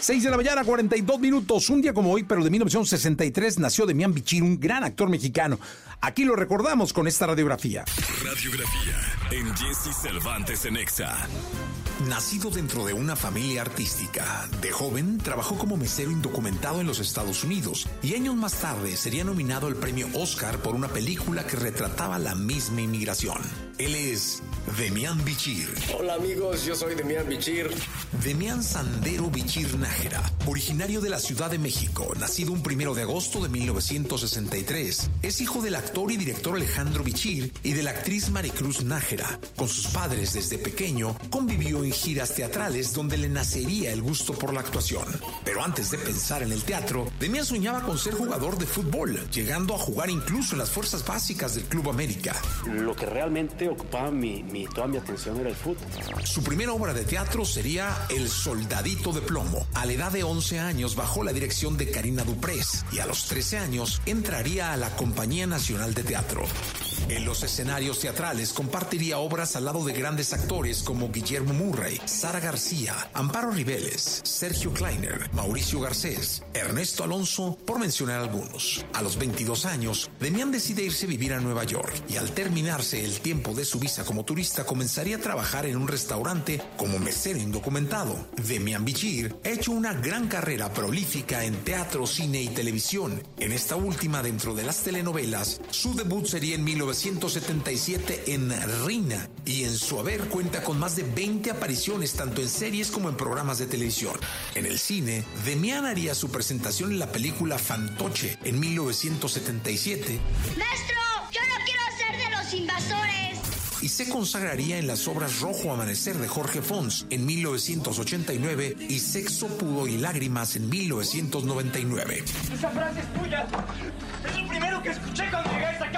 6 de la mañana, 42 minutos. Un día como hoy, pero de 1963, nació Demián Bichir, un gran actor mexicano. Aquí lo recordamos con esta radiografía. Radiografía en Jesse Cervantes en Exa. Nacido dentro de una familia artística, de joven trabajó como mesero indocumentado en los Estados Unidos y años más tarde sería nominado al premio Oscar por una película que retrataba la misma inmigración. Él es Demián Bichir. Hola amigos, yo soy Demián Bichir. Demián Sandero Bichir Nájera, originario de la Ciudad de México, nacido un primero de agosto de 1963, es hijo del actor y director Alejandro Bichir y de la actriz Maricruz Nájera. Con sus padres desde pequeño convivió en giras teatrales donde le nacería el gusto por la actuación. Pero antes de pensar en el teatro, Demián soñaba con ser jugador de fútbol, llegando a jugar incluso en las fuerzas básicas del Club América. Lo que realmente ocupaba mi, toda mi atención era el fútbol. Su primera obra de teatro sería El Soldadito de Plomo. A la edad de 11 años bajo la dirección de Karina Duprés y a los 13 años entraría a la Compañía Nacional de Teatro. En los escenarios teatrales compartiría obras al lado de grandes actores como Guillermo Murray, Sara García, Amparo Ribeles, Sergio Kleiner, Mauricio Garcés, Ernesto Alonso, por mencionar algunos. A los 22 años, Demián decide irse a vivir a Nueva York y al terminarse el tiempo de su visa como turista comenzaría a trabajar en un restaurante como mesero indocumentado. Demián Bichir ha hecho una gran carrera prolífica en teatro, cine y televisión. En esta última dentro de las telenovelas, su debut sería en 19 1977 en Rina y en su haber cuenta con más de 20 apariciones tanto en series como en programas de televisión. En el cine, Demian haría su presentación en la película Fantoche en 1977. ¡Maestro! ¡Yo no quiero ser de los invasores! y se consagraría en las obras Rojo Amanecer de Jorge Fons en 1989 y Sexo, Pudo y Lágrimas en 1999. Esa frase es tuya. Es lo primero que escuché cuando llegué a esta casa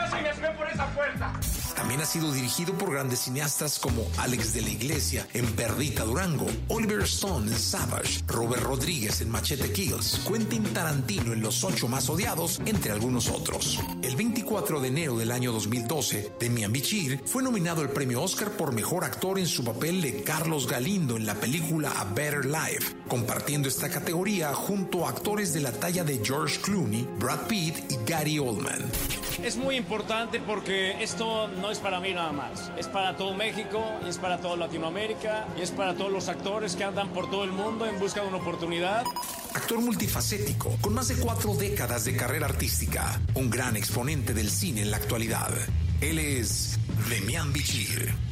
También ha sido dirigido por grandes cineastas como Alex de la Iglesia en Perdita Durango, Oliver Stone en Savage, Robert Rodríguez en Machete Kills, Quentin Tarantino en Los Ocho Más Odiados, entre algunos otros. El 24 de enero del año 2012, Demian Bichir fue nominado al premio Oscar por mejor actor en su papel de Carlos Galindo en la película A Better Life, compartiendo esta categoría junto a actores de la talla de George Clooney, Brad Pitt y Gary Oldman. Es muy importante porque esto no es para mí nada más, es para todo México y es para toda Latinoamérica y es para todos los actores que andan por todo el mundo en busca de una oportunidad. Actor multifacético, con más de cuatro décadas de carrera artística, un gran exponente del cine en la actualidad. Él es Demian Bichir.